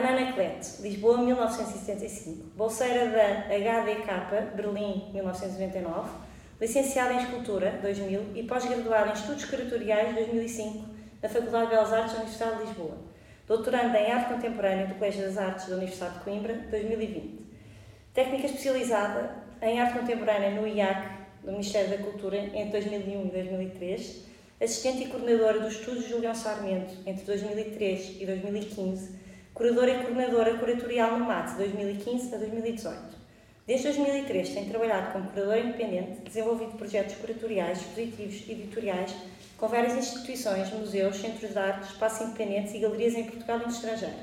Ana Anaclete, Lisboa, 1975. Bolseira da HDK, Berlim, 1999. Licenciada em Escultura, 2000. E pós-graduada em Estudos Curatoriais, 2005, na Faculdade de Belas Artes da Universidade de Lisboa. Doutoranda em Arte Contemporânea do Colégio das Artes da Universidade de Coimbra, 2020. Técnica especializada em Arte Contemporânea no IAC, do Ministério da Cultura, entre 2001 e 2003. Assistente e coordenadora do Estúdio Julião Sarmento, entre 2003 e 2015 curadora e coordenadora curatorial no MAT, 2015 a 2018. Desde 2003 tem trabalhado como curadora independente, desenvolvido projetos curatoriais, expositivos e editoriais com várias instituições, museus, centros de arte, espaços independentes e galerias em Portugal e no estrangeiro.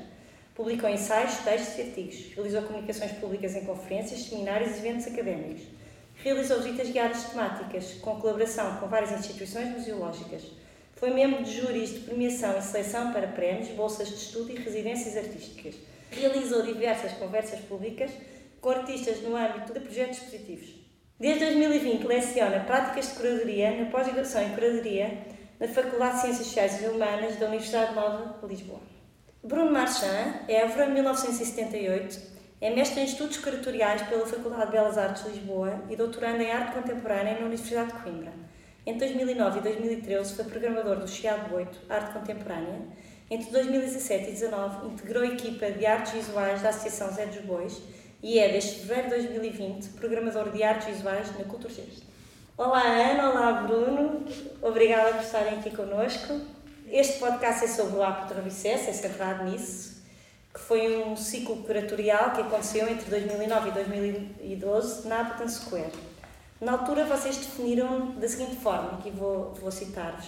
Publicou ensaios, textos e artigos. Realizou comunicações públicas em conferências, seminários e eventos académicos. Realizou visitas guiadas temáticas, com colaboração com várias instituições museológicas foi membro de júris de premiação e seleção para prémios, bolsas de estudo e residências artísticas. Realizou diversas conversas públicas com artistas no âmbito de projetos expositivos. Desde 2020 leciona práticas de curadoria na pós-graduação em curadoria na Faculdade de Ciências Sociais e Humanas da Universidade Nova de Lisboa. Bruno Marchand, Évora, 1978, é mestre em Estudos Curatoriais pela Faculdade de Belas Artes de Lisboa e doutorando em Arte Contemporânea na Universidade de Coimbra. Entre 2009 e 2013 foi programador do Chiado 8, Arte Contemporânea. Entre 2017 e 2019 integrou a equipa de artes visuais da Associação Zé dos Bois e é, desde fevereiro de 2020, programador de artes visuais na Culturgest. Olá Ana, olá Bruno, obrigada por estarem aqui connosco. Este podcast é sobre o Apto Vicesse, é centrado nisso, que foi um ciclo curatorial que aconteceu entre 2009 e 2012 na Appleton Square. Na altura, vocês definiram da seguinte forma, aqui vou, vou citar-vos.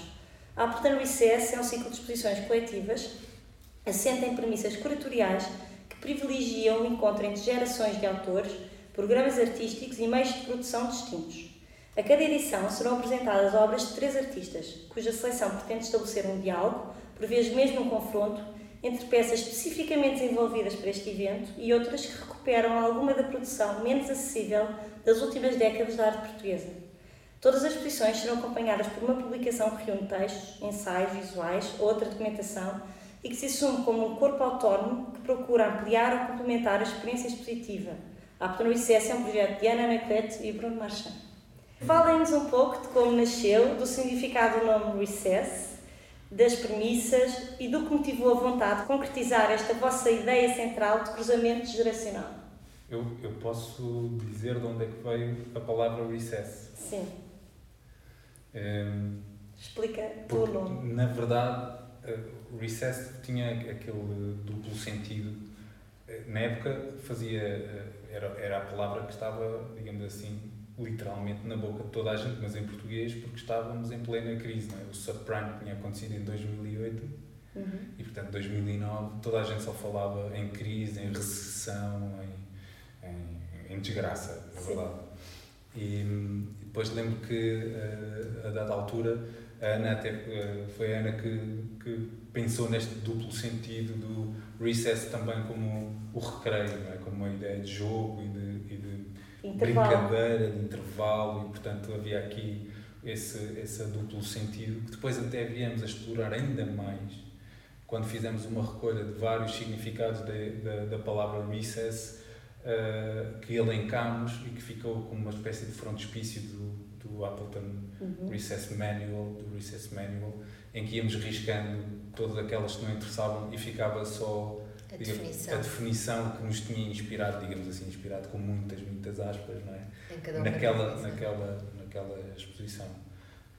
A Portanto Recess é um ciclo de exposições coletivas assente em premissas curatoriais que privilegiam o encontro entre gerações de autores, programas artísticos e meios de produção distintos. A cada edição serão apresentadas obras de três artistas, cuja seleção pretende estabelecer um diálogo, por vezes mesmo um confronto, entre peças especificamente desenvolvidas para este evento e outras que recuperam alguma da produção menos acessível das últimas décadas da arte portuguesa. Todas as exposições serão acompanhadas por uma publicação que reúne textos, ensaios visuais ou outra documentação e que se assume como um corpo autónomo que procura ampliar ou complementar a experiência expositiva. A Aptono ICS é um projeto de Ana Anaclete e Bruno Marchand. Falem-nos um pouco de como nasceu, do significado do nome Recess, das premissas e do que motivou a vontade de concretizar esta vossa ideia central de cruzamento geracional. Eu, eu posso dizer de onde é que veio a palavra recess. Sim. Um, ehm, Explica o nome. Na verdade, uh, recess tinha aquele duplo sentido. Eh, na época fazia uh, era, era a palavra que estava, digamos assim, literalmente na boca de toda a gente, mas em português, porque estávamos em plena crise. É? O subprime tinha acontecido em 2008 uhum. e, portanto, 2009 toda a gente só falava em crise, em recessão, em em, em desgraça, na verdade. E, depois lembro que uh, a dada altura a Ana até, uh, foi a Ana que, que pensou neste duplo sentido do recess também como o recreio, é? como uma ideia de jogo e de, de brincadeira, de intervalo, e portanto havia aqui esse, esse duplo sentido que depois até viemos a explorar ainda mais quando fizemos uma recolha de vários significados de, de, da palavra recess uh, que elencámos e que ficou como uma espécie de frontispício do, do Appleton uhum. Recess Manual, do Recess Manual, em que íamos riscando todas aquelas que não interessavam e ficava só a, definição. a definição que nos tinha inspirado, digamos assim, inspirado com muitas, muitas aspas, não é? naquela, naquela, naquela exposição.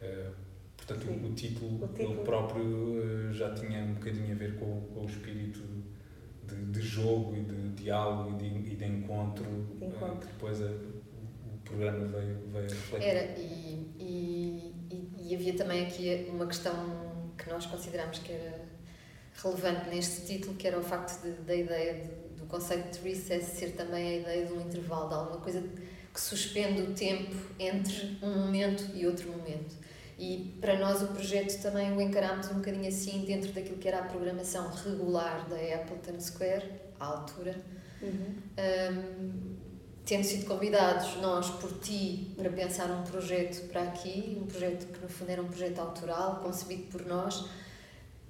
Uh, portanto, o, o, título, o título, ele próprio uh, já tinha um bocadinho a ver com, com o espírito de, de jogo e de diálogo e de, e de encontro, de encontro. que depois a, o, programa veio, veio refletir. Era, e, e, e, havia também aqui uma questão que nós consideramos que era relevante neste título, que era o facto de, da ideia de, do conceito de recess ser também a ideia de um intervalo, de alguma coisa que suspende o tempo entre um momento e outro momento. E para nós o projeto também o encarámos um bocadinho assim dentro daquilo que era a programação regular da Appleton Square, à altura. Uhum. Um, tendo sido convidados nós por ti para pensar um projeto para aqui, um projeto que no fundo era um projeto autoral, concebido por nós,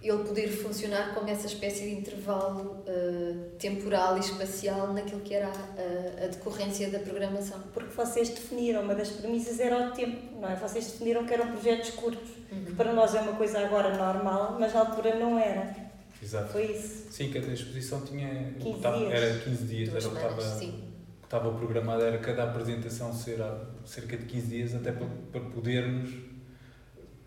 ele poder funcionar como essa espécie de intervalo uh, temporal e espacial naquilo que era a, a, decorrência da programação. Porque vocês definiram, uma das premissas era o tempo, não é? Vocês definiram que eram projetos curtos, uhum. que para nós é uma coisa agora normal, mas na altura não era. Exato. Foi isso. Sim, cada exposição tinha. 15 estava, dias. Era 15 dias, Duas era semanas, estava, sim. estava programado, era cada apresentação ser cerca de 15 dias, até para, para podermos,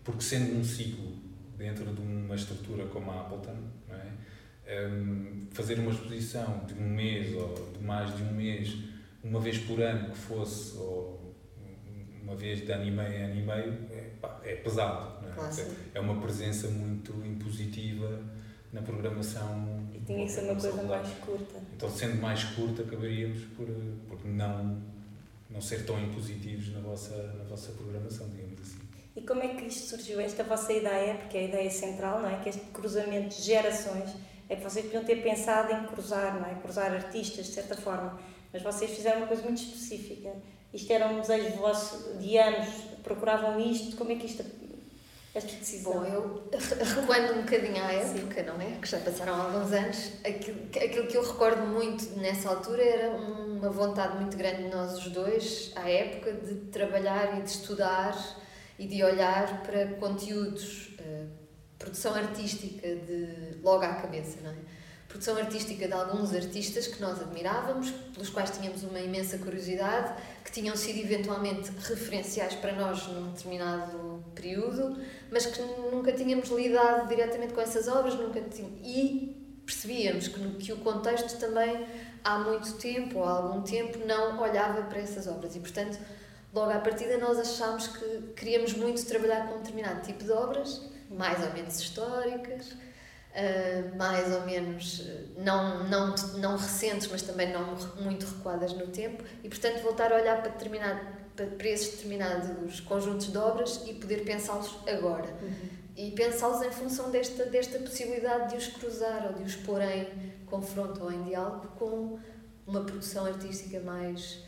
porque sendo um ciclo dentro de uma estrutura como a Appleton, é? Um, fazer uma exposição de um mês ou de mais de um mês, uma vez por ano que fosse, ou uma vez de ano e meio ano e meio, é, pá, é pesado. É? É uma presença muito impositiva na programação. E tinha que ser uma coisa mais curta. Então, sendo mais curta, acabaríamos por, por não, não ser tão impositivos na vossa, na vossa programação, digamos. E como é que isto surgiu, esta vossa ideia, porque é a ideia central, não é? Que este cruzamento de gerações, é que vocês podiam ter pensado em cruzar, não é? Cruzar artistas, de certa forma, mas vocês fizeram uma coisa muito específica. Isto era um desejo vosso de anos, procuravam isto, como é que isto, esta decisão? Bom, eu recuando um bocadinho à época, não é? Que já passaram alguns anos, aquilo, aquilo que eu recordo muito nessa altura era uma vontade muito grande de nós os dois, à época, de trabalhar e de estudar e de olhar para conteúdos, uh, produção artística de logo à cabeça, não é? Produção artística de alguns artistas que nós admirávamos, pelos quais tínhamos uma imensa curiosidade, que tinham sido eventualmente referenciais para nós num determinado período, mas que nunca tínhamos lidado diretamente com essas obras, nunca tínhamos, e percebíamos que, que o contexto também há muito tempo, ou há algum tempo, não olhava para essas obras e, portanto, logo à partida nós achámos que queríamos muito trabalhar com um determinado tipo de obras, mais ou menos históricas, uh, mais ou menos não, não, não recentes, mas também não muito recuadas no tempo, e portanto voltar a olhar para, determinado, para, para esses determinados conjuntos de obras e poder pensá-los agora. Uhum. E pensá-los em função desta, desta possibilidade de os cruzar ou de os pôr em confronto ou em diálogo com uma produção artística mais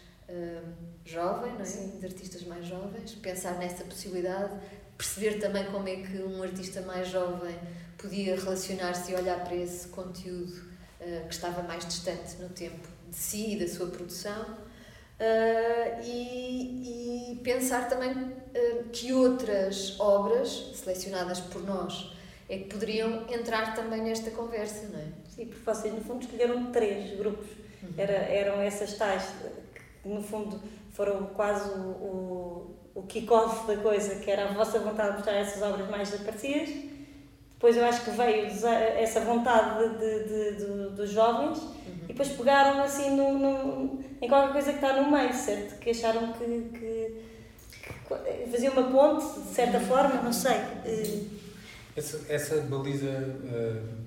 jovem, não é? Sim. de artistas mais jovens, pensar nessa possibilidade, perceber também como é que um artista mais jovem podia relacionar-se e olhar para esse conteúdo uh, que estava mais distante no tempo de si e da sua produção. Uh, e, e, pensar também uh, que outras obras selecionadas por nós é que poderiam entrar também nesta conversa, não é? Sim, porque vocês no fundo escolheram três grupos. Uhum. Era, eram essas tais no fundo foram quase o, o, o kick-off da coisa, que era a vossa vontade de mostrar essas obras mais desaparecidas. Depois eu acho que veio essa vontade de, de, de, dos jovens uhum. e depois pegaram assim no, no, em qualquer coisa que está no meio, certo? Que acharam que, que, que fazia uma ponte, de certa forma, não sei. Essa, essa baliza uh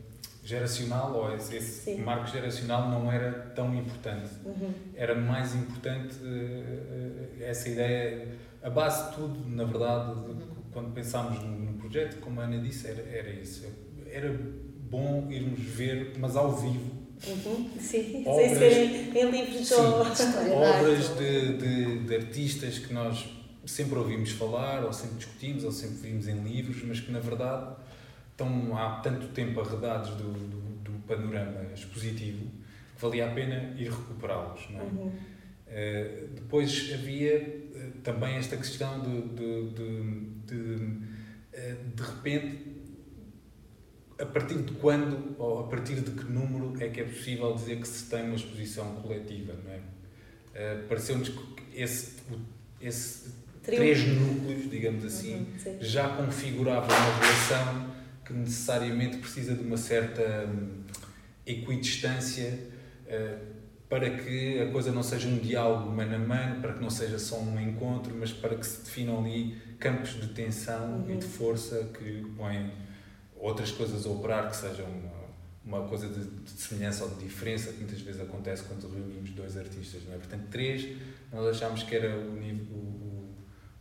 geracional, ou esse, esse marco geracional não era tão importante. Uhum. Era mais importante uh, essa ideia, a base de tudo, na verdade, uhum. quando pensámos no, no, projeto, como a Ana disse, era, era isso. Era bom irmos ver, mas ao vivo. Uhum. Sim, obras, sem em livros sim, obras de, de, de artistas que nós sempre ouvimos falar, ou sempre discutimos, ou sempre vimos em livros, mas que na verdade estão há tanto tempo arredados do, do, do, panorama expositivo que valia a pena ir recuperá-los. É? Uhum. Uh, depois havia uh, também esta questão de, de, de, de, uh, de repente, a partir de quando ou a partir de que número é que é possível dizer que se tem uma exposição coletiva, não é? Pareceu-nos que esse, esse três núcleos, digamos assim, uhum, já configuravam uma relação que necessariamente precisa de uma certa hum, equidistância uh, para que a coisa não seja um diálogo mano a mano, para que não seja só um encontro, mas para que se definam ali campos de tensão uhum. e de força que põem outras coisas a operar, que sejam uma coisa de, de, semelhança ou de diferença que muitas vezes acontece quando reunimos dois artistas, não é? Portanto, três, nós achámos que era o,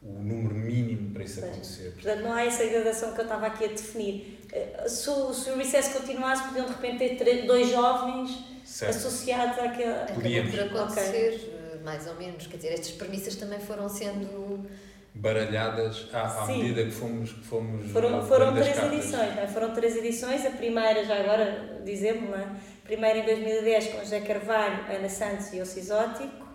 o número mínimo para isso acontecer. Portanto, não há essa gradação que eu estava aqui a definir. Eh, se o, se o Recess continuasse, podiam de repente ter três, dois jovens certo. associados àquela... Podíamos. Por acontecer, okay. Eh, mais ou menos. Quer dizer, estas premissas também foram sendo baralhadas à, à medida que fomos, que fomos foram, foram três cartas. edições não é? foram três edições a primeira já agora dizemos é? a primeira em 2010 com José Carvalho Ana Santos e Osso Exótico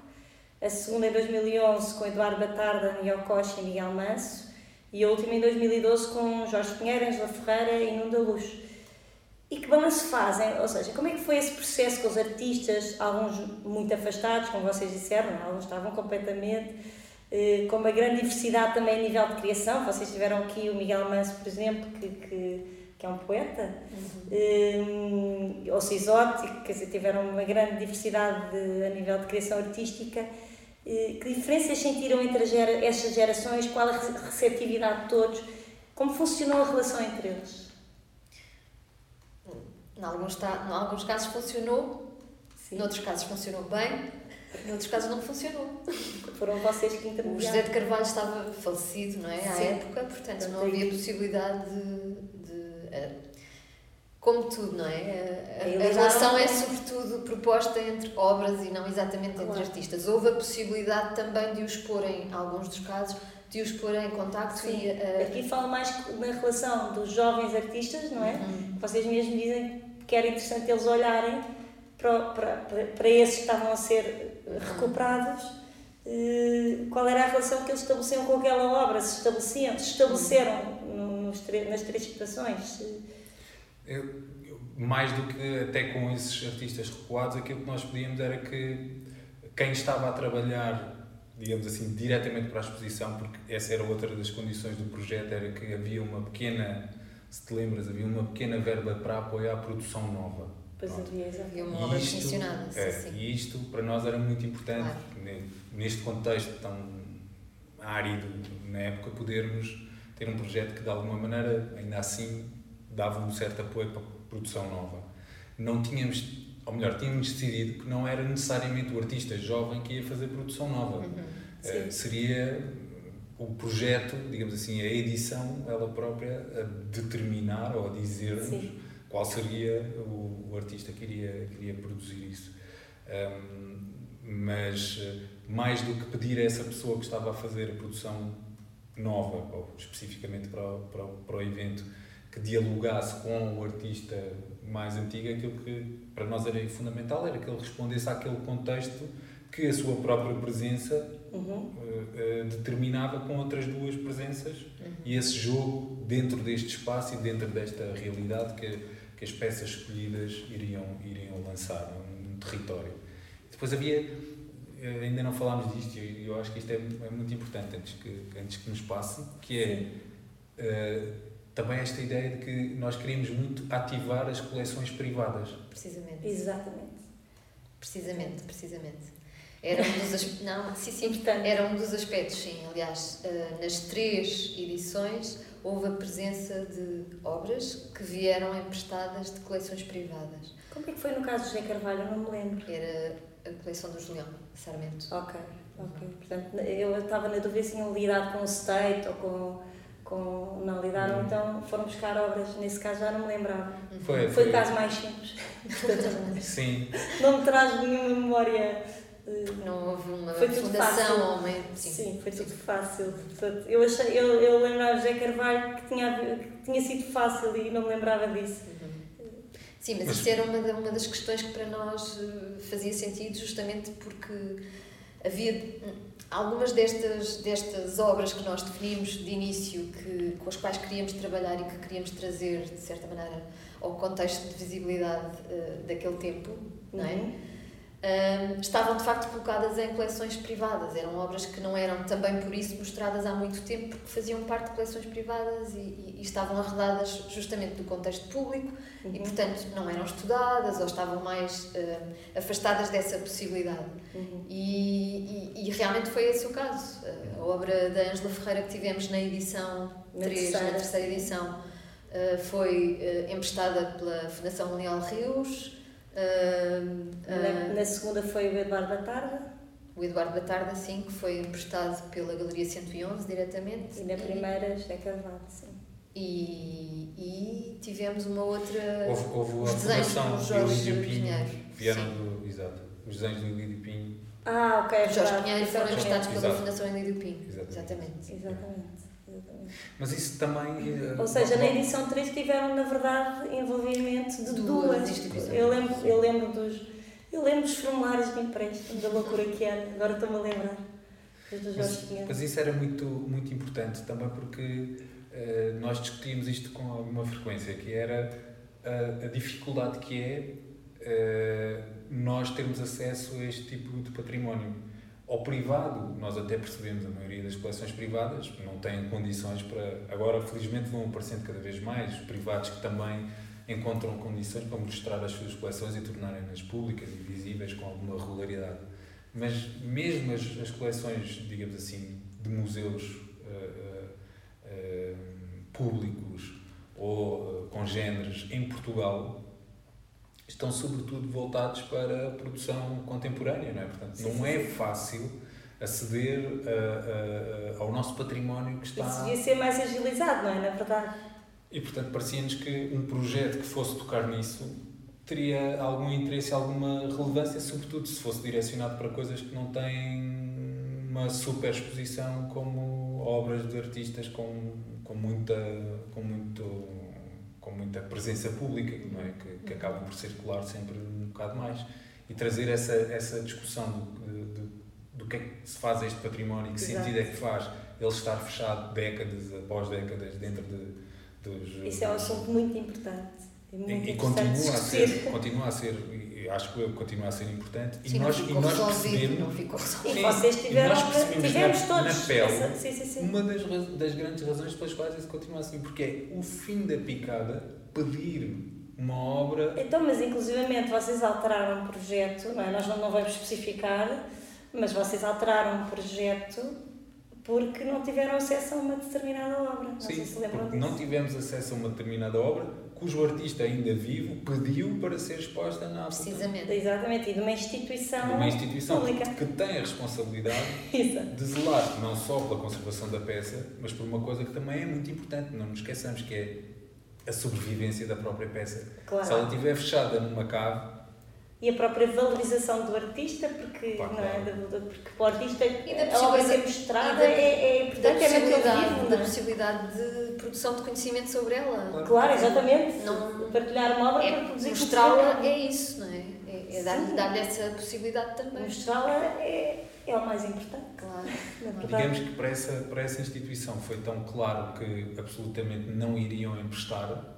a segunda em 2011 com Eduardo Batarda Costa e Miguel Manso e a última em 2012 com Jorge Pinheiro Angela Ferreira e Nuno da Luz e que balanço fazem? Ou seja, como é que foi esse processo com os artistas, alguns muito afastados, como vocês disseram, é? alguns estavam completamente eh, com uma grande diversidade também a nível de criação. Vocês tiveram aqui o Miguel Manso, por exemplo, que, que, que é um poeta, uhum. um, ou se exótico, quer dizer, tiveram uma grande diversidade de, a nível de criação artística. Eh, que diferenças sentiram entre gera, estas gerações? Qual a receptividade de todos? Como funcionou a relação entre eles? Em alguns, em alguns casos funcionou, Sim. noutros casos funcionou bem, Noutros casos não funcionou. Foram vocês que intermediaram. O José de Carvalho estava falecido, não é? À Sim. época, portanto não havia possibilidade de. de eh, como tudo, não é? A, a, relação é sobretudo proposta entre obras e não exatamente entre claro. artistas. Houve a possibilidade também de os pôr em alguns dos casos de os pôr em contacto Sim. e uh, aqui falo mais na relação dos jovens artistas não é uhum. vocês mesmos dizem que era interessante eles olharem para, para, para esses que estavam a ser recuperados, eh, qual era a relação que eles estabeleciam com aquela obra, se estabeleciam, se estabeleceram nos, nas três situações. Eu, mais do que até com esses artistas recuados, aquilo que nós pedíamos era que quem estava a trabalhar, digamos assim, diretamente para a exposição, porque essa era outra das condições do projeto, era que havia uma pequena, se te lembras, havia uma pequena verba para apoiar a produção nova Pois havia, havia uma obra funcionada. É, sim. E isto para nós era muito importante, claro. neste contexto tão árido na época, podermos ter um projeto que de alguma maneira, ainda assim, dava um certo apoio para a produção nova. Não tínhamos, ou melhor, tínhamos decidido que não era necessariamente o artista jovem que ia fazer produção nova. Uhum. Uh, seria o projeto, digamos assim, a edição, ela própria, a determinar ou a dizer-nos qual seria o, o, artista que iria, que iria produzir isso. Um, mas eh, mais do que pedir a essa pessoa que estava a fazer a produção nova, ou especificamente para o, para, o, para o evento, que dialogasse com o artista mais antigo, aquilo que para nós era fundamental era que ele respondesse àquele contexto que a sua própria presença uhum. uh, uh, determinava com outras duas presenças uhum. e esse jogo dentro deste espaço e dentro desta realidade que que as peças escolhidas iriam, iriam lançar num território. Depois havia, eh, ainda não falámos disto, e eu, acho que isto é, é, muito importante antes que, antes que nos passe, que é uh, também esta ideia de que nós queríamos muito ativar as coleções privadas. Precisamente. Exatamente. Precisamente, precisamente. Era um dos, não, sim, sim, era um dos aspectos, sim. Aliás, uh, nas três edições houve a presença de obras que vieram emprestadas de coleções privadas. Como é que foi no caso de José Carvalho? Eu não me lembro. Era a coleção do Julião, Sarmento. Ok, ok. Portanto, eu estava na dúvida se tinham lidado com o State ou com, com não lidaram, hum. então foram buscar obras, nesse caso já não me lembrava. Foi, foi, foi o caso mais simples. Sim. Não me traz nenhuma memória não houve uma foi fundação ou uma... Sim. sim, foi tudo fácil. Eu, achei, eu, eu lembrava José Carvalho que tinha, que tinha sido fácil e não me lembrava disso. Uhum. Sim, mas, mas isso era uma, uma das questões que para nós eh, fazia sentido, justamente porque havia algumas destas, destas obras que nós definimos de início, que, com as quais queríamos trabalhar e que queríamos trazer, de certa maneira, ao contexto de visibilidade uh, daquele tempo, não é? Uhum estavam de facto colocadas em coleções privadas. Eram obras que não eram também por isso mostradas há muito tempo, porque faziam parte de coleções privadas e, e, e estavam arredadas justamente do contexto público uhum. e, portanto, não eram estudadas ou estavam mais uh, afastadas dessa possibilidade. Uhum. E, e, realmente foi esse o caso. A obra da Ângela Ferreira que tivemos na edição na 3, terceira. na terceira edição Uh, foi uh, emprestada pela Fundação Leal Rios. Uh, na, na, segunda foi o Eduardo Batarda. O Eduardo Batarda, sim, que foi emprestado pela Galeria 111 diretamente. E na primeira, José Carvalho, sim. E, e tivemos uma outra. Houve, houve a formação do Jorge Pinheiro. Vieram do. Exato. Os desenhos do Ilídio Pinho. Ah, ok. Jorge Pinheiro foram emprestados pela Fundação Ilídio Pinho. Exatamente. Exatamente. Exatamente. Mas isso também. Eh, Ou seja, na edição 3 tiveram, na verdade, envolvimento de duas, duas instituições. Eu lembro, eu lembro dos. Eu lembro dos formulários de empréstimo, da loucura que era, agora estou-me a lembrar. Mas, mas, isso era muito, muito importante também porque uh, nós discutimos isto com alguma frequência, que era a, a dificuldade que é uh, nós termos acesso a este tipo de património ao privado, nós até percebemos, a maioria das coleções privadas não têm condições para. Agora, felizmente, vão aparecendo cada vez mais privados que também encontram condições para mostrar as suas coleções e tornarem-nas públicas e visíveis com alguma regularidade. Mas, mesmo as, as coleções, digamos assim, de museus uh, uh, uh, públicos ou com géneros em Portugal, estão sobretudo voltados para a produção contemporânea, não é? Portanto, sim, não sim, é sim. fácil aceder a, a, ao nosso património que está... Isso devia ser mais agilizado, não é? Na verdade. E, portanto, parecia-nos que um projeto que fosse tocar nisso teria algum interesse alguma relevância, sobretudo se fosse direcionado para coisas que não têm uma super exposição como obras de artistas com, com, muita, com muito com muita presença pública, não é? que, que acabam por circular sempre um bocado mais. E trazer essa, essa discussão do, do, do que é que se faz este património, que Exato. sentido é que faz ele estar fechado décadas após décadas dentro de, dos. Isso é um assunto muito importante. E, e continua, a ser, continua a ser, acho que continua a ser importante. Sim, e, nós, e nós percebemos. Não ficou E vocês tiveram, tivemos na, todos. Na pele, essa, sim, sim, sim. uma das, das grandes razões pelas quais isso continua assim, porque é o fim da picada pedir uma obra. Então, mas inclusivamente vocês alteraram o projeto, não é? nós não, não vamos especificar, mas vocês alteraram o projeto porque não tiveram acesso a uma determinada obra. Não Sim, sei se lembram disso. Não tivemos acesso a uma determinada obra cujo artista ainda vivo pediu para ser exposta na Precisamente. Exatamente, e de uma instituição, de uma instituição pública. Que, que tem a responsabilidade de zelar não só pela conservação da peça, mas por uma coisa que também é muito importante, não nos esqueçamos, que é a sobrevivência da própria peça. Claro. Se ela estiver fechada numa cave, e a própria valorização do artista, porque, não é? porque para o artista a obra ser mostrada é, é importante, é vivo. Da é? possibilidade de produção de conhecimento sobre ela. Claro, claro exatamente. Não, Partilhar uma obra é, para produzir Mostrá-la é isso, não é? É, é dar-lhe dar essa possibilidade também. Mostrá-la é, é o mais importante. Claro. Digamos que para essa, para essa instituição foi tão claro que absolutamente não iriam emprestar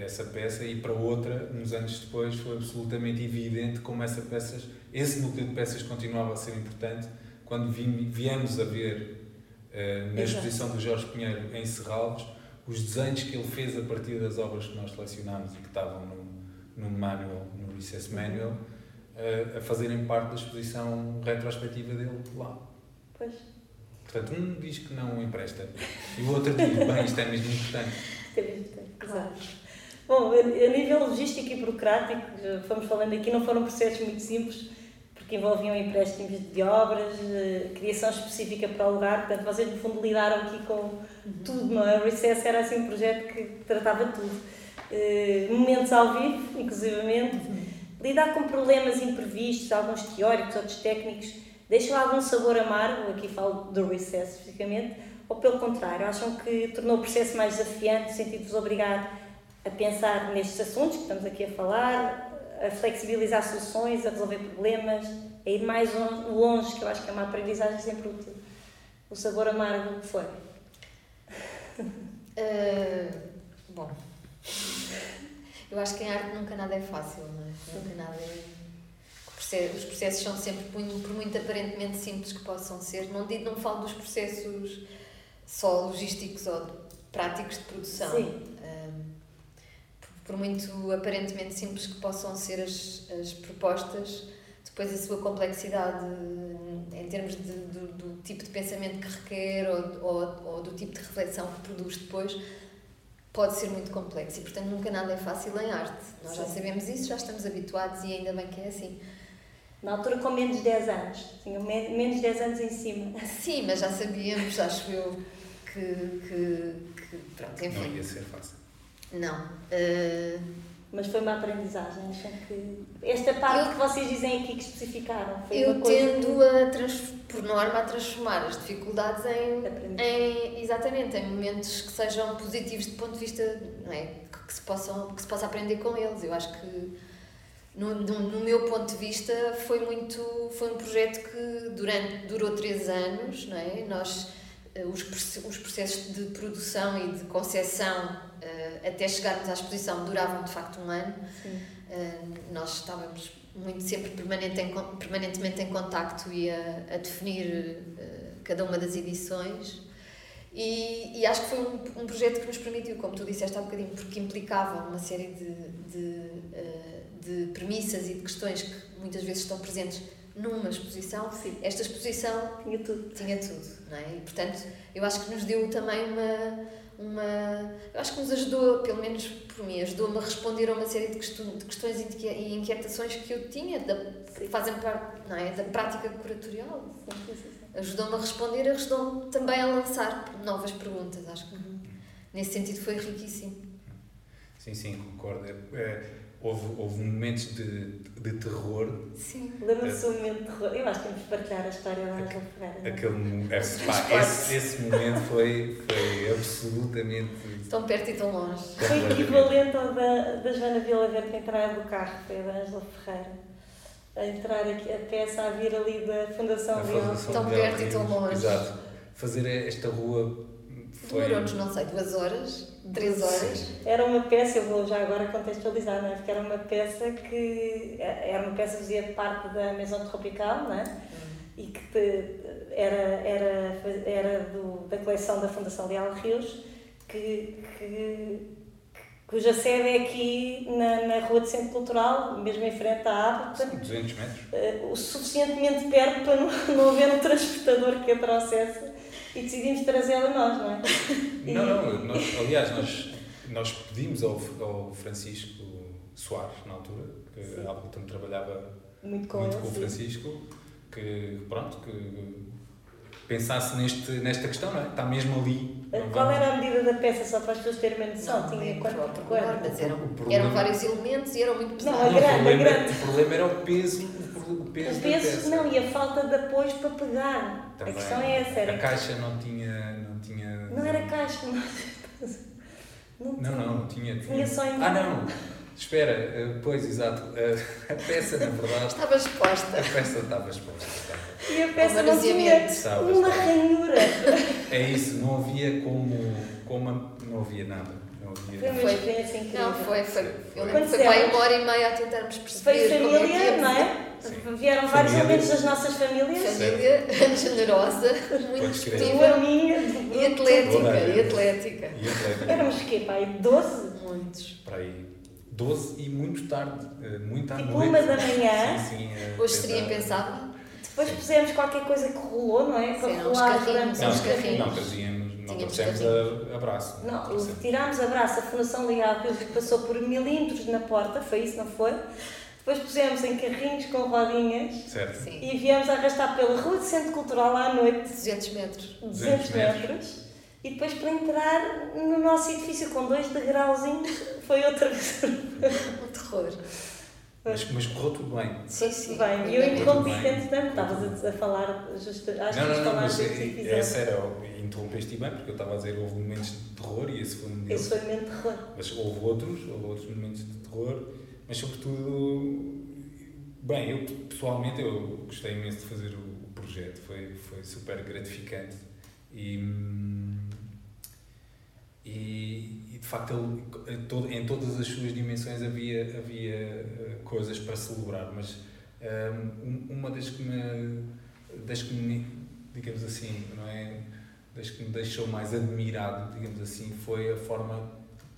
essa peça e para outra, uns anos depois, foi absolutamente evidente como essa peças, esse núcleo de peças continuava a ser importante quando vi, viemos a ver uh, na exposição do Jorge Pinheiro em Serralves os desenhos que ele fez a partir das obras que nós selecionámos e que estavam no, no manual, no Recess Manual, uh, a fazerem parte da exposição retrospectiva dele lá. Pois. Portanto, um diz que não empresta e o outro diz, bem, isto é mesmo importante. Claro. Bom, a nível logístico e burocrático, fomos falando aqui, não foram processos muito simples, porque envolviam empréstimos de obras, criação específica para o lugar, portanto, vocês no fundo lidaram aqui com uhum. tudo, não é? O Recess era assim um projeto que tratava tudo. Uh, momentos ao vivo, inclusivamente, uhum. lidar com problemas imprevistos, alguns teóricos, outros técnicos, deixam algum sabor amargo, aqui falo do Recess especificamente, ou pelo contrário, acham que tornou o processo mais desafiante, no sentido de vos obrigar a pensar nestes assuntos que estamos aqui a falar, a flexibilizar soluções, a resolver problemas, a ir mais longe, que eu acho que é uma aprendizagem sempre útil. O sabor amargo que foi? Uh, bom, eu acho que em arte nunca nada é fácil, não é? Nunca nada é os processos são sempre, por muito aparentemente simples que possam ser, não, não falo dos processos só logísticos ou práticos de produção. Sim. Um, por muito aparentemente simples que possam ser as, as propostas, depois a sua complexidade em termos de, do, do tipo de pensamento que requer ou, ou, ou, do tipo de reflexão que produz depois pode ser muito complexo e, portanto, nunca nada é fácil em arte. Nós já Sim. sabemos isso, já estamos habituados e ainda bem que é assim. Na altura com menos de 10 anos. Tinham me- menos de 10 anos em cima. Sim, mas já sabíamos, acho eu, que, que, que pronto, Não enfim. ia ser fácil. Não. Eh, Mas foi uma aprendizagem. Acham que. Esta parte Eu- que vocês dizem aqui que especificaram foi eu uma coisa. tendo, a trans, por norma, a transformar as dificuldades em, Aprendizagem. em, exatamente, em momentos que sejam positivos do ponto de vista, não é? Que, que se possam, que se possa aprender com eles. Eu acho que, no, no, no meu ponto de vista, foi muito, foi um projeto que durante, durou três anos, não é? Nós, os, proce- os processos de produção e de concepção eh, até chegarmos à exposição duravam de facto um ano. Uh, nós estávamos muito sempre permanente em permanentemente em contacto e a, a definir cada uma das edições e, e acho que foi um, um projeto que nos permitiu, como tu disseste há um bocadinho, porque implicava uma série de, de, de premissas e de questões que muitas vezes estão presentes numa exposição. Sim. Esta exposição Tinha tudo. tinha tudo, não é? E, portanto, eu acho que nos deu também uma, uma... Eu acho que nos ajudou, pelo menos por mim, ajudou-me a responder a uma série de, questões, de questões e inquietações que eu tinha, da, que fazem parte, não é? Da prática curatorial. Ajudou-me a responder, ajudou-me também a lançar novas perguntas, acho que Uhum. nesse sentido foi riquíssimo. Sim, sim, concordo. É, é, houve, houve momentos de, de terror. Sim. Lembra-se um momento de terror. Eu acho que temos de partilhar a história da Angela Ferreira. não é? Aquele, mo- esse, pá, esse, esse momento foi, foi absolutamente. Tão perto e tão longe. Foi equivalente ao da, da Joana Vila Verde a entrar do carro, foi a da Angela Ferreira. A entrar aqui, a peça a vir ali da Fundação a Leal. Fundação Tão perto e tão longe. Exato. Fazer esta rua. Demorou-nos, não sei, duas horas, três horas. Sim. Era uma peça, eu vou já agora contextualizar, não é? Porque era uma peça que era uma peça que fazia parte da Maison Tropical, não é? E que te- era, era, era do, da coleção da Fundação Leal Rios, que, que, cuja sede é aqui na, na Rua de Centro Cultural, mesmo em frente à São 200 metros. eh, o suficientemente perto para não, não haver um transportador que a trouxesse e decidimos trazê-la nós, não é? E- Não, não, nós, aliás, nós, nós pedimos ao, ao Francisco Soares, na altura, que Sim. a Appleton trabalhava Muito com muito com o sim. Francisco, que pronto, que pensasse neste, nesta questão, não é? Está mesmo ali. não Qual vamos- era a medida da peça, só para as pessoas terem uma noção? Não, Tinha quanto por eram, O problema- eram vários elementos e eram muito Não, pesados. a grande, o, problema, a grande. o problema era o peso, peso, O peso, peça. não, e a falta de apoios para pegar. Também. A questão é essa, era A caixa não tinha. Não, tinha, Não era caixa, não. Não, Não, tinha. não, não tinha. Tinha só em- Ah, não! Espera, eh, pois, exato. eh, A peça, na verdade, Estava exposta. a peça estava exposta. estava. E a peça não tinha. Estava, uma estava. ranhura. É isso, não havia como. como não havia nada. Não Foi uma Foi. experiência incrível. Não, foi, foi. Eu lembro que foi para uma hora e meia a tentarmos perceber Foi como é que família, íamos- não é? Sim. Vieram vários elementos das nossas famílias. Família generosa, muito Podes crer. Tu, a discutível minha, e atlética, e atlética. E atlética. Éramos que, pai, 12? Muitos. Para aí. 12 e muito tarde. eh, Muito Tipo noite. uma da manhã. Sim, sim. eh, Hoje seria impensável. Depois pusemos qualquer coisa que rolou, não é? Para uns rolar carrinhos, uns Não, carrinhos. não trazíamos, não trouxemos a- abraço. Não, trouxemos. tirámos abraço, a Fundação Leal que passou por milímetros na porta, foi isso, não foi? Depois pusemos em carrinhos com rodinhas Certo. Sim. e viemos arrastar pela Rua de Centro Cultural à noite, 200 metros. 200 metros, e depois para entrar no nosso edifício com dois degrauzinhos, foi outra vez. Um terror. Mas, mas correu tudo bem. Sim, sim. Bem, e eu interrompi entretanto, estavas a, a falar, justo, acho não, que não, não, mas eh, fizemos. essa era. Interrompeste bem, porque eu estava a dizer houve momentos de terror e esse foi um deles. Esse foi o momento de terror. Mas houve outros, houve outros momentos de terror, mas sobretudo. Bem, eu pessoalmente eu gostei imenso de fazer o, o projeto, foi, foi super gratificante e, hum, e, e, de facto ele, em todo- em todas as suas dimensões havia, havia eh, coisas para celebrar, mas hum, uma das que me, das que me digamos assim, não é? Das que me deixou mais admirado, digamos assim, foi a forma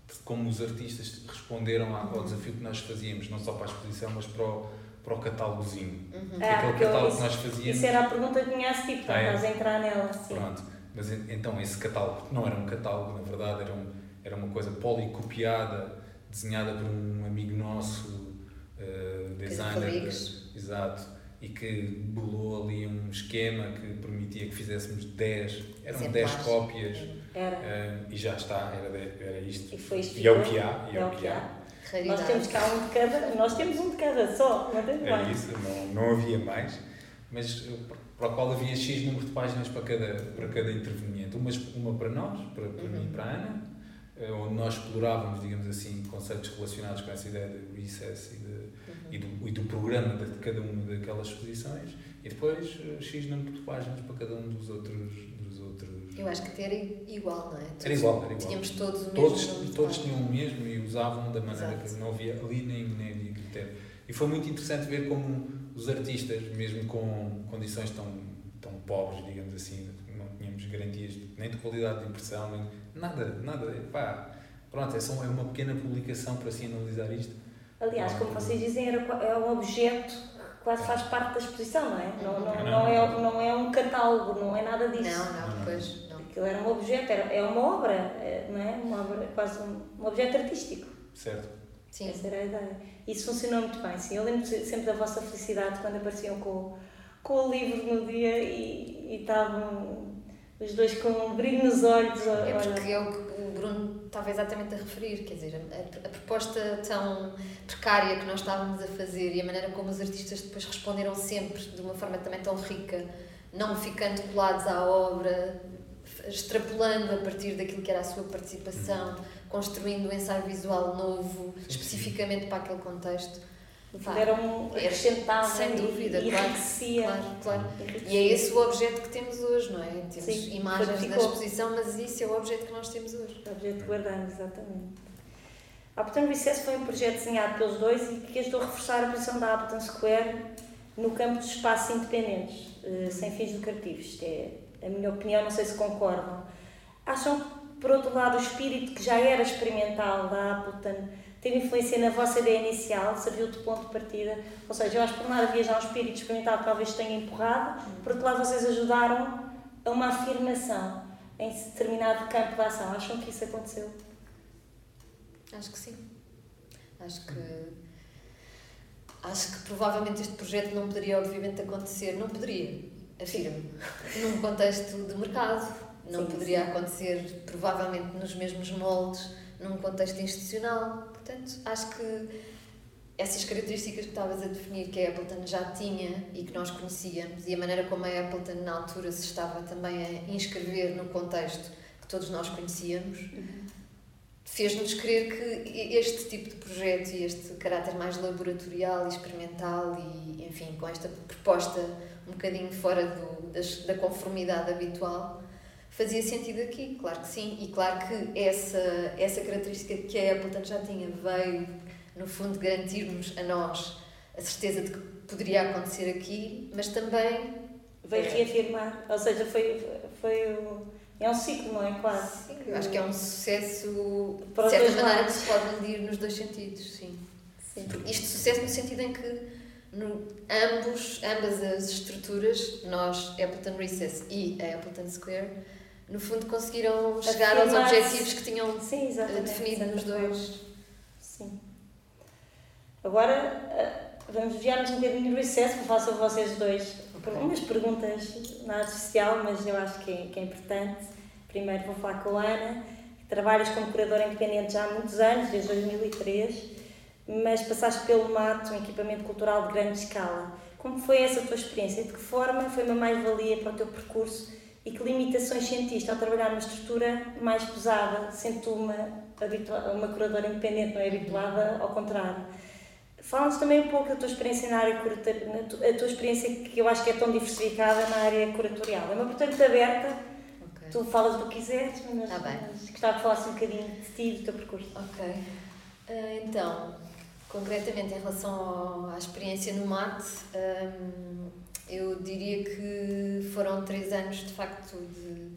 de como os artistas responderam ao desafio que nós fazíamos, não só para a exposição, mas para o, para o catálogozinho. Uhum. Ah, Aquele catálogo isso- que nós fazíamos. Isso era a pergunta que tinha a seguir, Ah, é? estás a entrar nela. Sim. Pronto. Mas en- então esse catálogo não era um catálogo, na verdade, era um, era uma coisa policopiada, desenhada por um amigo nosso, uh, designer. De, exato. E que bolou ali um esquema que permitia que fizéssemos 10, eram 10 cópias. Era. Uh, e já está, era, era isto. E, foi isto e é o que há. E é, é o que há. Nós temos cá um de cada, nós temos um de cada só, não tem É isso, não, não havia mais, mas para o qual havia X número de páginas para cada, para cada interveniente. Uma, uma para nós, para, para uhum. mim e para a Ana, eh, onde nós explorávamos, digamos assim, conceitos relacionados com essa ideia de recess e, de, uhum. e, do, e do programa de cada uma daquelas exposições, e depois eh, X número de páginas para cada um dos outros. Dos outros... Eu acho que até era igual, não é? Todos, era igual, era igual. Tínhamos todos o todos, mesmo. Todos tinham o mesmo e usavam da maneira Exato. que não havia ali nem, nem havia critério. E foi muito interessante ver como os artistas, mesmo com condições tão, tão pobres, digamos assim, não tínhamos garantias nem de qualidade de impressão, nem nada, nada. Pá, pronto, é, só, é uma pequena publicação para se analisar isto. Aliás, como vocês dizem, era, é um objeto que quase faz parte da exposição, não é? Não, não, não, não, é, não é um catálogo, não é nada disso. Não, não, pois não. Aquilo era um objeto, era, é uma obra, é, não é? Uma obra, quase um, um objeto artístico. Certo. Sim. Essa era a ideia. Isso funcionou muito bem, sim. Eu lembro sempre da vossa felicidade quando apareciam com, com o livro no dia e, e estavam os dois com um brilho nos olhos. É porque é o que o Bruno estava exatamente a referir, quer dizer, a, a, proposta tão precária que nós estávamos a fazer e a maneira como os artistas depois responderam sempre de uma forma também tão rica, não ficando colados à obra, extrapolando a partir daquilo que era a sua participação, construindo um ensaio visual novo, sim, especificamente sim. para aquele contexto era um acrescentava sem dúvida, e, claro. Claro, claro. E é esse o objeto que temos hoje, não é? Temos Sim, imagens da exposição, mas isso é o objeto que nós temos hoje. O objeto que guardamos, exatamente. A Appleton Recess foi um projeto desenhado pelos dois e que ajudou a reforçar a posição da Appleton Square no campo dos espaços independentes, eh, sem fins lucrativos. Isto é a minha opinião, não sei se concordam. Acham que, por outro lado, o espírito que já era experimental da Appleton teve influência na vossa ideia inicial, serviu de ponto de partida. Ou seja, eu acho que por um lado havia já um espírito experimental que talvez tenha empurrado, por outro lado vocês ajudaram a uma afirmação em determinado campo de ação. Acham que isso aconteceu? Acho que sim. Acho que acho que provavelmente este projeto não poderia obviamente acontecer, não poderia, afirmo, num contexto de mercado, não sim, poderia sim. acontecer provavelmente nos mesmos moldes num contexto institucional. Portanto, acho que essas características que estavas a definir que a Appleton já tinha e que nós conhecíamos e a maneira como a Appleton na altura se estava também a inscrever no contexto que todos nós conhecíamos uhum. fez-nos crer que este tipo de projeto e este caráter mais laboratorial e experimental e enfim com esta proposta um bocadinho fora do, das, da conformidade habitual fazia sentido aqui, claro que sim. E claro que essa, essa característica que a Apple já tinha veio, no fundo, garantir-nos a nós a certeza de que poderia acontecer aqui, mas também. Veio reafirmar, ou seja, foi, foi o, é um ciclo, não é? Quase. Sim, acho que é um sucesso, de certa maneira, que se pode medir nos dois sentidos, sim. sim. Isto sucesso no sentido em que no, ambos, ambas as estruturas, nós, Appleton Recess e a Appleton Square, no fundo conseguiram chegar aos objetivos que tinham Sim, eh, definido nos dois. Sim. Agora eh, vamos desviar-nos um bocadinho do recesso para falar sobre vocês dois. Okay. Umas perguntas nada especial, mas eu acho que é, que é importante. Primeiro vou falar com a Ana, que trabalhas como curadora independente já há muitos anos, desde 2003, mas passaste pelo MAT, um equipamento cultural de grande escala. Como foi essa tua experiência? De que forma foi uma mais-valia para o teu percurso e que limitações sentiste ao trabalhar numa estrutura mais pesada, sendo uma, uma curadora independente, não é habituada ao contrário. Fala-nos também um pouco da tua experiência na área curatorial, a tua experiência que eu acho que é tão diversificada na área curatorial. É uma porta muito aberta, okay. tu falas do que quiseres, mas, tá bem. mas gostava de falar um bocadinho de ti e do teu percurso. Ok. Uh, então, concretamente em relação ao, à experiência no mate, um, eu diria que foram três anos, de facto, de,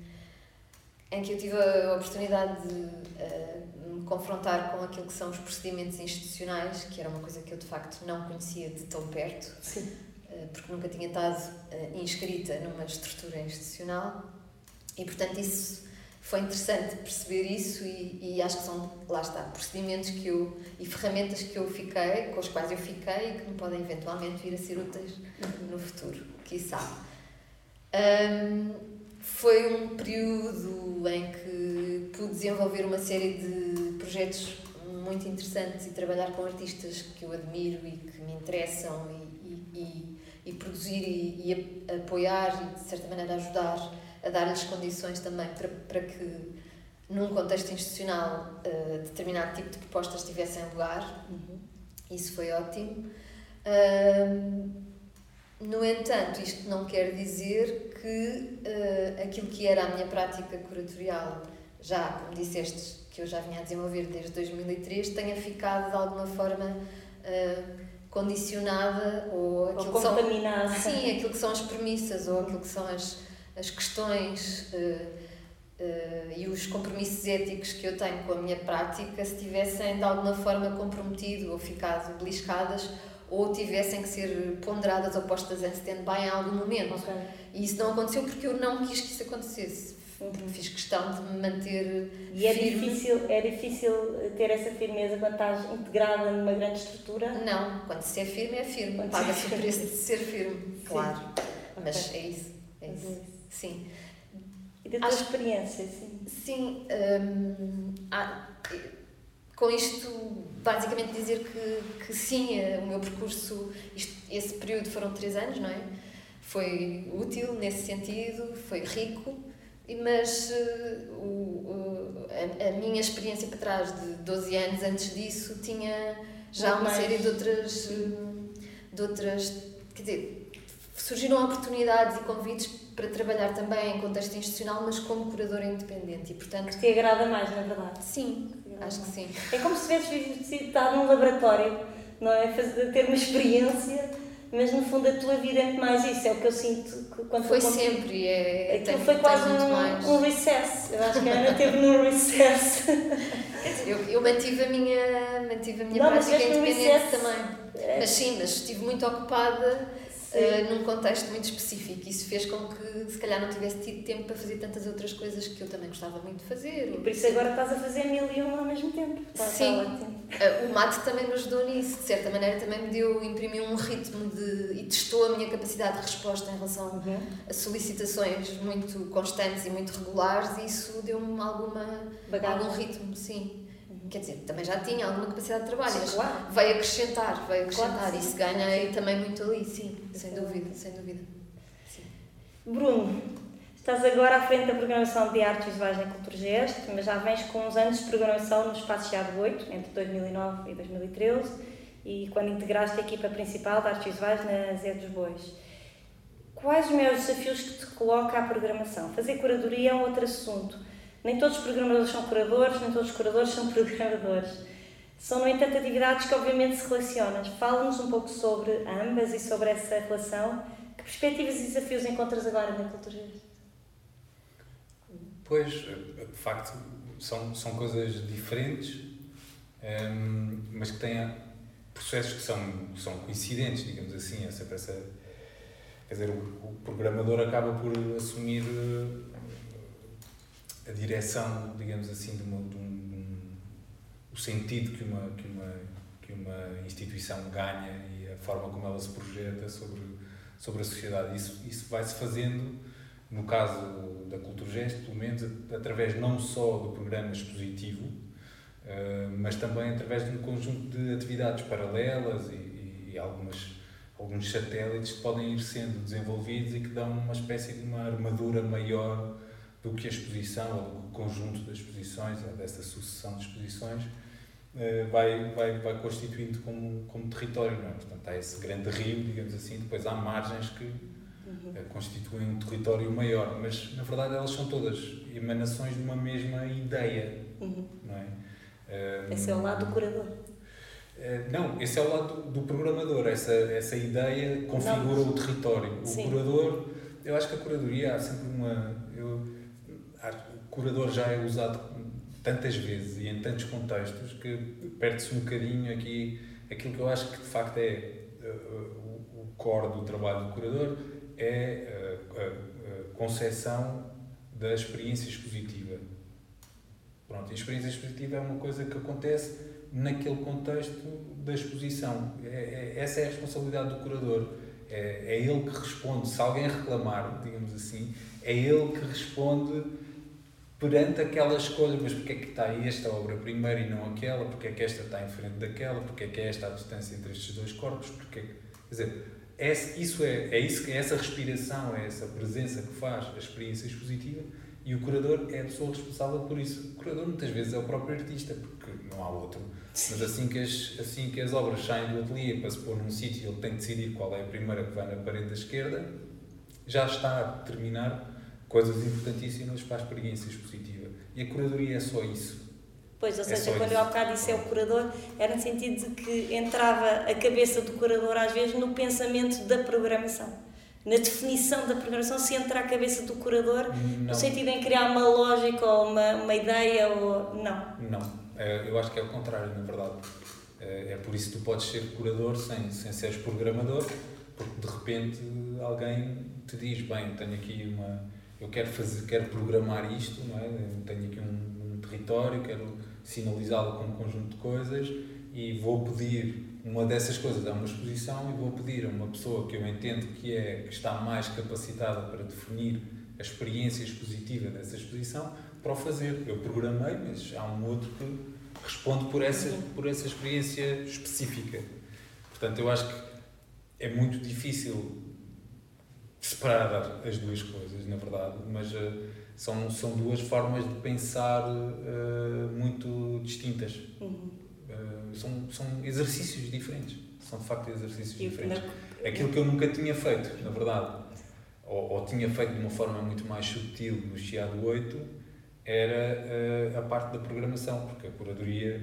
em que eu tive a oportunidade de uh, me confrontar com aquilo que são os procedimentos institucionais, que era uma coisa que eu, de facto, não conhecia de tão perto, uh, porque nunca tinha estado uh, inscrita numa estrutura institucional. E, portanto, isso foi interessante perceber isso e, e acho que são, lá está, procedimentos que eu, e ferramentas que eu fiquei, com as quais eu fiquei e que me podem eventualmente vir a ser úteis no futuro, quiçá. Um, foi um período em que pude desenvolver uma série de projetos muito interessantes e trabalhar com artistas que eu admiro e que me interessam e, e, e, e produzir e, apoiar e de certa maneira ajudar a dar-lhes condições também para, para que num contexto institucional uh, determinado tipo de propostas tivessem lugar. Uhum. Isso foi ótimo. Uh, no entanto, isto não quer dizer que uh, aquilo que era a minha prática curatorial, já, como disseste, que eu já vinha a desenvolver desde 2003, tenha ficado de alguma forma uh, condicionada ou, aquilo ou contaminada. Que são, sim, aquilo que são as premissas ou aquilo que são as, as questões uh, e os compromissos éticos que eu tenho com a minha prática se tivessem de alguma forma comprometido ou ficado beliscadas ou tivessem que ser ponderadas ou postas em stand-by em algum momento. Okay. E isso não aconteceu porque eu não quis que isso acontecesse. Porque fiz questão de me manter. E é difícil, é difícil ter essa firmeza quando estás integrada numa grande estrutura? Não, quando se é firme, é firme. Paga-se o preço de ser firme, claro. Sim. Mas okay. é isso. É isso. Sim. E da tua Acho... experiência, sim? Sim. Hum, há, com isto, basicamente dizer que, que sim, eh, o meu percurso, isto, esse período foram três anos, não é? Foi útil nesse sentido, foi rico, mas uh, o, a, a, minha experiência para trás de 12 anos antes disso tinha já Muito uma mais. série de outras, de outras. Quer dizer, surgiram oportunidades e convites para trabalhar também em contexto institucional, mas como curadora independente. E, portanto, que te agrada mais, na verdade? Sim, Acho que sim. É como se tivesse estar num laboratório, não é? Fazer, ter uma experiência, mas no fundo a tua vida é mais isso, é o que eu sinto quando Foi sempre, é. Aquilo foi quase um, um recess. Eu acho que a Ana teve num recess. eu, eu mantive a minha, mantive a minha não, prática independente também. É. Mas sim, mas estive muito ocupada uh, num contexto muito específico. Isso fez com que, se calhar, não tivesse tido tempo para fazer tantas outras coisas que eu também gostava muito de fazer. E por isso agora estás a fazer mil e uma ao mesmo tempo. Está, Sim. Está uh, o mate também me ajudou nisso. De certa maneira, também me deu, imprimiu um ritmo de, e testou a minha capacidade de resposta em relação uhum. a solicitações muito constantes e muito regulares e isso deu-me alguma, algum ritmo, sim. Quer dizer, também já tinha alguma capacidade de trabalho, sim, mas claro. veio acrescentar, veio acrescentar claro, e se ganhei também muito ali, sim, sem dúvida, sem dúvida. Sim. Bruno, estás agora à frente da programação de artes visuais na Culturgest, mas já vens com uns anos de programação no Espaço Chiado 8, entre 2009 e 2013, e quando integraste a equipa principal de artes visuais na Zé dos Bois. Quais os maiores desafios que te coloca a programação? Fazer curadoria é um outro assunto nem todos os programadores são curadores, nem todos os curadores são programadores. São, no entanto, atividades que obviamente se relacionam. Fala-nos um pouco sobre ambas e sobre essa relação. Que perspectivas e desafios encontras agora na cultura? Pois, de facto, são, são coisas diferentes, ehm, mas que têm processos que são, são coincidentes, digamos assim. Essa, essa, quer dizer, o, o programador acaba por assumir a direção, digamos assim, de, uma, de um, um, o sentido que uma, que, uma, que uma instituição ganha e a forma como ela se projeta sobre, sobre a sociedade. Isso, isso vai-se fazendo, no caso da Culturgest, pelo menos, através não só do programa expositivo, Uh, mas também através de um conjunto de atividades paralelas e, e, algumas, alguns satélites que podem ir sendo desenvolvidos e que dão uma espécie de uma armadura maior do que a exposição ou do conjunto das exposições, ou dessa sucessão de exposições, eh, vai, vai, vai constituindo como, como território. Não é? Portanto, há esse grande rio, digamos assim, depois há margens que uhum. Eh, constituem um território maior, mas na verdade elas são todas emanações de uma mesma ideia. Uhum. Não é? Um, esse é o lado do curador. Eh, não, esse é o lado do, do programador. Essa, essa ideia configura não, o território. O sim. curador, eu acho que a curadoria há sempre uma. Curador já é usado tantas vezes e em tantos contextos que perde-se um bocadinho aqui aquilo que eu acho que de facto é uh, o core do trabalho do curador é uh, a, concepção da experiência expositiva Pronto, a experiência expositiva é uma coisa que acontece naquele contexto da exposição. É, é, essa é a responsabilidade do curador. É, é ele que responde, se alguém reclamar, digamos assim, é ele que responde perante aquela escolha, mas porque é que está esta obra primeiro e não aquela, porque é que esta está em frente daquela, porque é que é esta a distância entre estes dois corpos, porque quer dizer, é, isso é, é, isso, é essa respiração, é essa presença que faz a experiência expositiva e o curador é a pessoa responsável por isso. O curador muitas vezes é o próprio artista, porque não há outro. Mas assim que as, assim que as obras saem do ateliê para se pôr num sítio ele tem que decidir qual é a primeira que vai na parede da esquerda, já está a determinar coisas importantíssimas para a experiência expositiva. E a curadoria é só isso. Pois, ou é seja, quando isso. eu há bocado disse é o curador, era no sentido de que entrava a cabeça do curador, às vezes, no pensamento da programação. Na definição da programação, se entra a cabeça do curador, não. no sentido em criar uma lógica ou uma, uma ideia, ou. Não. Não. É, eu acho que é o contrário, na verdade. É, é por isso que tu podes ser curador sem, sem seres programador, porque de repente alguém te diz: bem, tenho aqui uma eu quero fazer, quero programar isto, não é? tenho aqui um, um território, quero sinalizá-lo com um conjunto de coisas e vou pedir uma dessas coisas a uma exposição e vou pedir a uma pessoa que eu entendo que é que está mais capacitada para definir a experiência expositiva dessa exposição para o fazer. Eu programei, mas há um outro que responde por essa por essa experiência específica. Portanto, eu acho que é muito difícil separar as duas coisas, na verdade, mas uh, são, são duas formas de pensar uh, muito distintas. Uhum. Uh, são, são exercícios diferentes. São de facto exercícios diferentes. Na... Aquilo que eu nunca tinha feito, na verdade, ou, ou, tinha feito de uma forma muito mais sutil no Chiado 8, era a parte da programação, porque a curadoria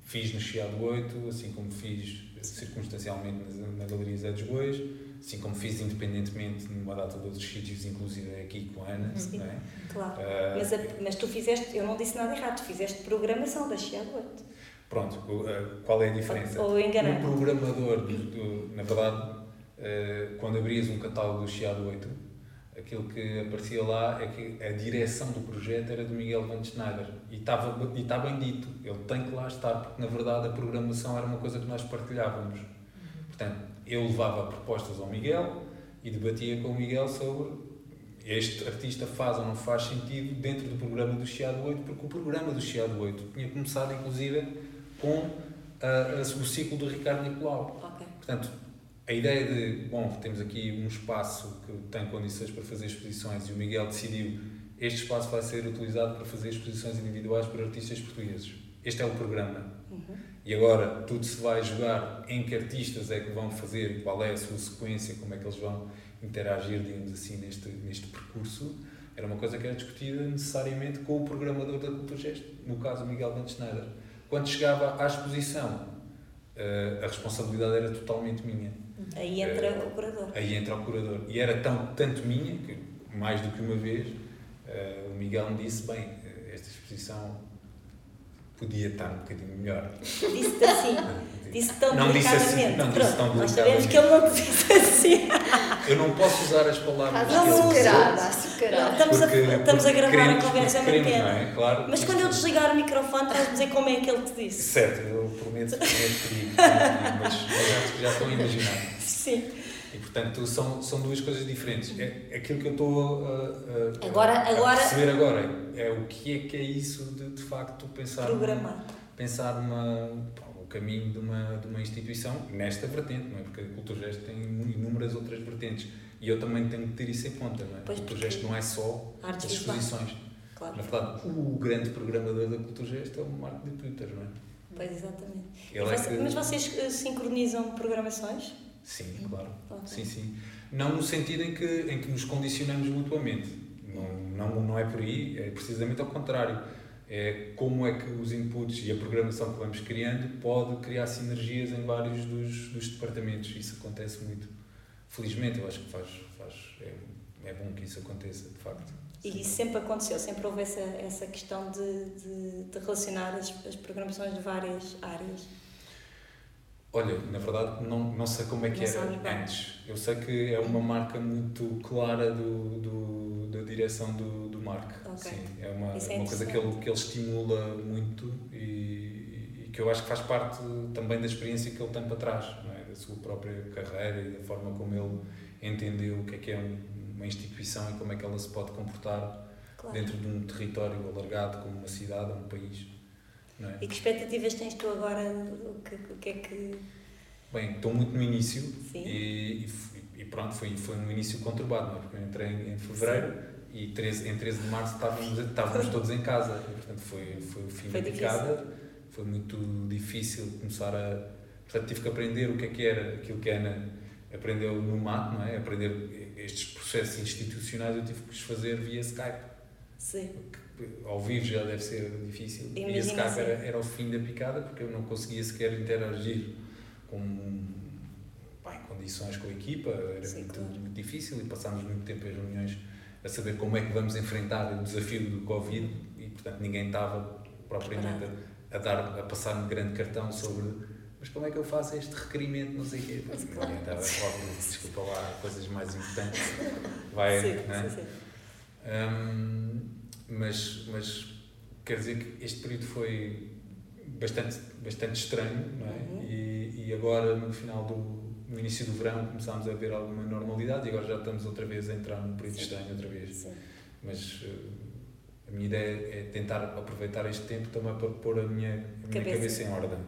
fiz no Chiado 8, assim como fiz circunstancialmente na, na Galeria Zé dos Bois assim como fiz independentemente numa data de outros sítios, inclusive aqui com a Ana, Sim, não é? Claro. Uh, mas, a, mas tu fizeste, eu não disse nada errado, tu fizeste programação da Chiado 8. Pronto, uh, qual é a diferença? Ou, ou enganei. O programador, do, do, na verdade, uh, quando abrias um catálogo do Chiado 8, aquilo que aparecia lá é que a direção do projeto era do Miguel Van Schneider e estava e está bem dito, ele tem que lá estar porque na verdade a programação era uma coisa que nós partilhávamos. Portanto, eu levava propostas ao Miguel e debatia com o Miguel sobre este artista faz ou não faz sentido dentro do programa do Chiado 8, porque o programa do Chiado 8 tinha começado, inclusive, com uh, o ciclo do Ricardo Nicolau. Okay. Portanto, a ideia de, bom, temos aqui um espaço que tem condições para fazer exposições e o Miguel decidiu este espaço vai ser utilizado para fazer exposições individuais para artistas portugueses. Este é o programa. Uhum. E agora tudo se vai jogar em que artistas é que vão fazer, qual é a sua sequência, como é que eles vão interagir, digamos assim, neste, neste percurso. Era uma coisa que era discutida necessariamente com o programador da Cultura Gesto, no caso Miguel Bento Schneider. Quando chegava à exposição, eh, a responsabilidade era totalmente minha. Aí entra eh, o curador. Aí entra o curador. E era tão, tanto minha, que mais do que uma vez, eh, o Miguel me disse, bem, esta exposição podia estar um bocadinho melhor. Disse-te assim. Disse tão não disse assim, não disse tão Nós sabemos que ele não disse assim. Eu não posso usar as palavras não, que ele açucarada, açucarada. Estamos, porque, a, estamos a gravar queremos, a conversa é queremos, não é? Claro. Mas quando eu desligar o microfone, vais dizer como é que ele te disse. Certo, eu prometo, prometo que mas, mas já estou a imaginar. Sim. E portanto são, são duas coisas diferentes. É, aquilo que eu estou a, a, agora, a, agora, perceber agora é o que é que é isso de, de facto pensar programar. Pensar numa, o caminho de uma, de uma instituição nesta vertente, não é? Porque a Cultura Gesto tem inúmeras outras vertentes e eu também tenho que ter isso em conta, não é? Pois, Cultura Gesto não é só as exposições. Claro. Na verdade, o grande programador da Cultura Gesto é o Marco de Twitter, não é? Pois, exatamente. É Mas vocês eh, sincronizam programações? Sim, claro. Okay. Sim, sim. Não no sentido em que, em que nos condicionamos mutuamente. Não, não, não é por aí, é precisamente ao contrário. É como é que os inputs e a programação que vamos criando pode criar sinergias em vários dos, dos departamentos. Isso acontece muito. Felizmente, eu acho que faz, faz é, é bom que isso aconteça, de facto. E isso sempre aconteceu, sempre houve essa, essa questão de, de, de relacionar as, as programações de várias áreas? Olha, na verdade não, não sei como é que não era antes. Eu sei que é uma marca muito clara do, do da direção do, do Mark. Okay. Sim, é uma, é uma coisa que ele, que ele estimula muito e, e, que eu acho que faz parte também da experiência que ele tem para trás, é? da sua própria carreira e da forma como ele entendeu o que é que é uma instituição e como é que ela se pode comportar claro. dentro de um território alargado como uma cidade ou um país. É? E que expectativas tens tu agora? O que, o que é que. Bem, estou muito no início e, e, pronto, foi, foi um início conturbado, é? porque eu entrei em, em fevereiro Sim. e 13, em 13 de março estávamos, estávamos todos em casa, e, portanto foi, foi o fim foi da picada, foi muito difícil começar a. Portanto, tive que aprender o que é que era aquilo que a Ana aprendeu no mato, não é? Aprender estes processos institucionais eu tive que os fazer via Skype. Sim ao vivo já deve ser difícil. Imagina e esse caso era, era o fim da picada porque eu não conseguia sequer interagir com bem, condições com a equipa, era Sim, muito, claro. muito difícil e passámos muito tempo em reuniões a saber como é que vamos enfrentar o desafio do Covid e portanto ninguém estava propriamente a, a, dar, a passar um grande cartão sobre mas como é que eu faço este requerimento, não sei o quê. Ninguém estava, óbvio, desculpa lá, coisas mais importantes. Vai, sim, né? sim, sim. Um, mas, mas quer dizer que este período foi bastante, bastante estranho, não é? Uhum. E, e agora, no final do no início do verão, começámos a ver alguma normalidade e agora já estamos outra vez a entrar num período Sim. estranho outra vez. Sim. Mas uh, a minha ideia é tentar aproveitar este tempo também para pôr a minha, a minha cabeça. cabeça. em ordem.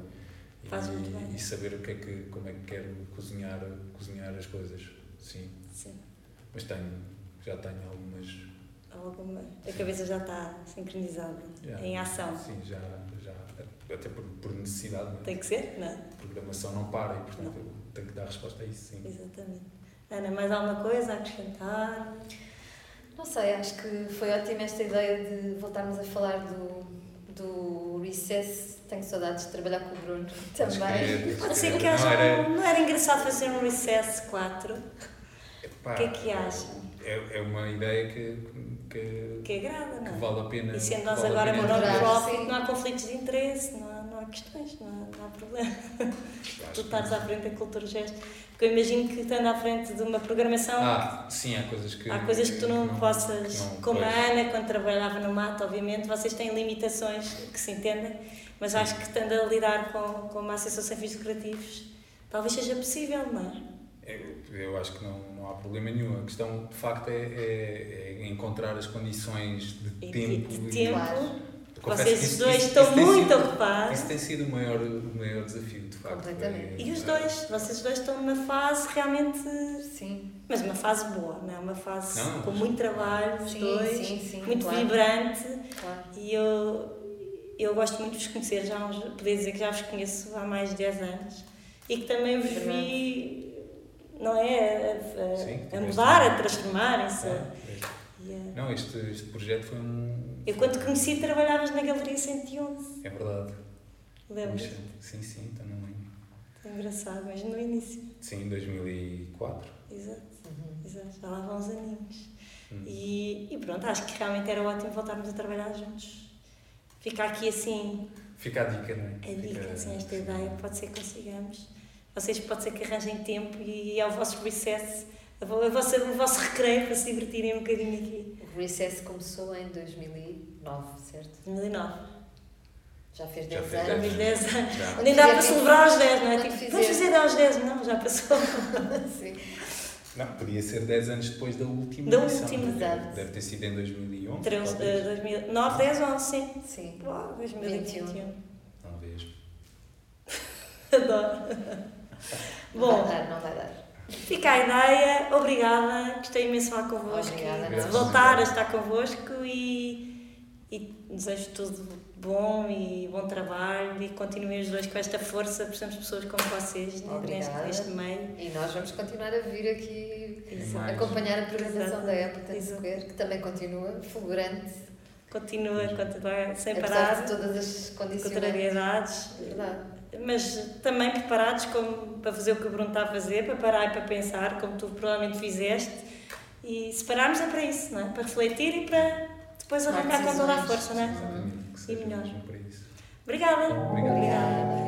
Faz e, e saber o que é que, como é que quero cozinhar, cozinhar as coisas. Sim. Sim. Mas tenho, já tenho algumas alguma. A cabeça já está sincronizada, yeah. em ação. Sim, já, já até por, por necessidade. Não é? Tem que ser, não é? A programação não para e, portanto, não. eu tenho que dar resposta a isso, sim. Exatamente. Ana, mais alguma coisa a acrescentar? Não sei, acho que foi ótima esta ideia de voltarmos a falar do, do Recess. Tenho saudades de trabalhar com o Bruno também. Pode ser que não, era... não era engraçado fazer um Recess 4? o que é que acham? É, é uma ideia que, que, que agrada, não é? Que vale a pena. E sendo nós agora uma non-profit, não há conflitos de interesse, não há, não há questões, não há, não há problema. tu estás à frente da cultura gesto. Porque eu imagino que estando à frente de uma programação. Ah, sim, há coisas que. Há coisas que tu não, não possas. Não, como pois. a Ana, quando trabalhava no mato, obviamente, vocês têm limitações que se entendem, mas acho que estando a lidar com, com uma associação sem fins lucrativos, talvez seja possível, não é? Eu, eu acho que não, não há problema nenhum. A questão, de facto, é, é, é encontrar as condições de e tempo. De, de tempo. Vocês isso, dois isso, estão isso muito ocupados. Isso tem sido o maior, o maior desafio, de facto. Completamente. É, e os dois, vocês dois estão numa fase realmente. Sim. Mas uma fase boa, não é? Uma fase não, com muito trabalho, os sim, dois, sim, sim, muito claro. vibrante. Claro. E eu, eu gosto muito de vos conhecer, já poder dizer que já vos conheço há mais de 10 anos e que também vos vi não é? A, a, Sim, a mudar, a transformarem-se. É, é. Não, este, este projeto foi um. Eu quando te conheci trabalhavas na Galeria 111. É verdade. Lembras? Sim, sim, não lembro. É engraçado, mas no início. Sim, em 2004. Exato, uhum. exato. já lá vão uns aninhos. Uhum. E, e pronto, acho que realmente era ótimo voltarmos a trabalhar juntos. Fica aqui assim. Fica a dica, não é? A dica, Fica, assim, esta sim. ideia, pode ser que consigamos vocês pode ser que arranjem tempo e é o vosso recess, a vossa, o vosso recreio para se divertirem um bocadinho aqui. O recess começou em 2009, certo? 2009. Já fez 10 já anos. Já fez 10 anos. Já. Nem dá para celebrar aos 10, não é? Tipo, vamos fazer aos 10, não, já passou. Sim. Não, podia ser 10 anos depois da última Da última, exato. Deve ter sido em 2011. 13, 2009, 10, 11, sim. Sim. Uau, 2021. Talvez. Adoro. Bom, não vai dar, não vai dar. Fica a ideia, obrigada, gostei imenso de falar convosco obrigada, de voltar a estar convosco e, e desejo tudo bom e bom trabalho e continuem os dois com esta força, precisamos de pessoas como vocês né, neste, neste meio. E nós vamos continuar a vir aqui Exato. acompanhar a programação da Apple Square, que também continua fulgurante. Continua, continua sem Apesar parar. de todas as condições. Contrariedades. Verdade mas também preparados como, para fazer o que o Bruno está a fazer, para parar e para pensar, como tu provavelmente fizeste. E se pararmos é para isso, não é? Para refletir e para depois arrancar com toda a força, não é? E melhor. Obrigada. Obrigada. Obrigado. Obrigada.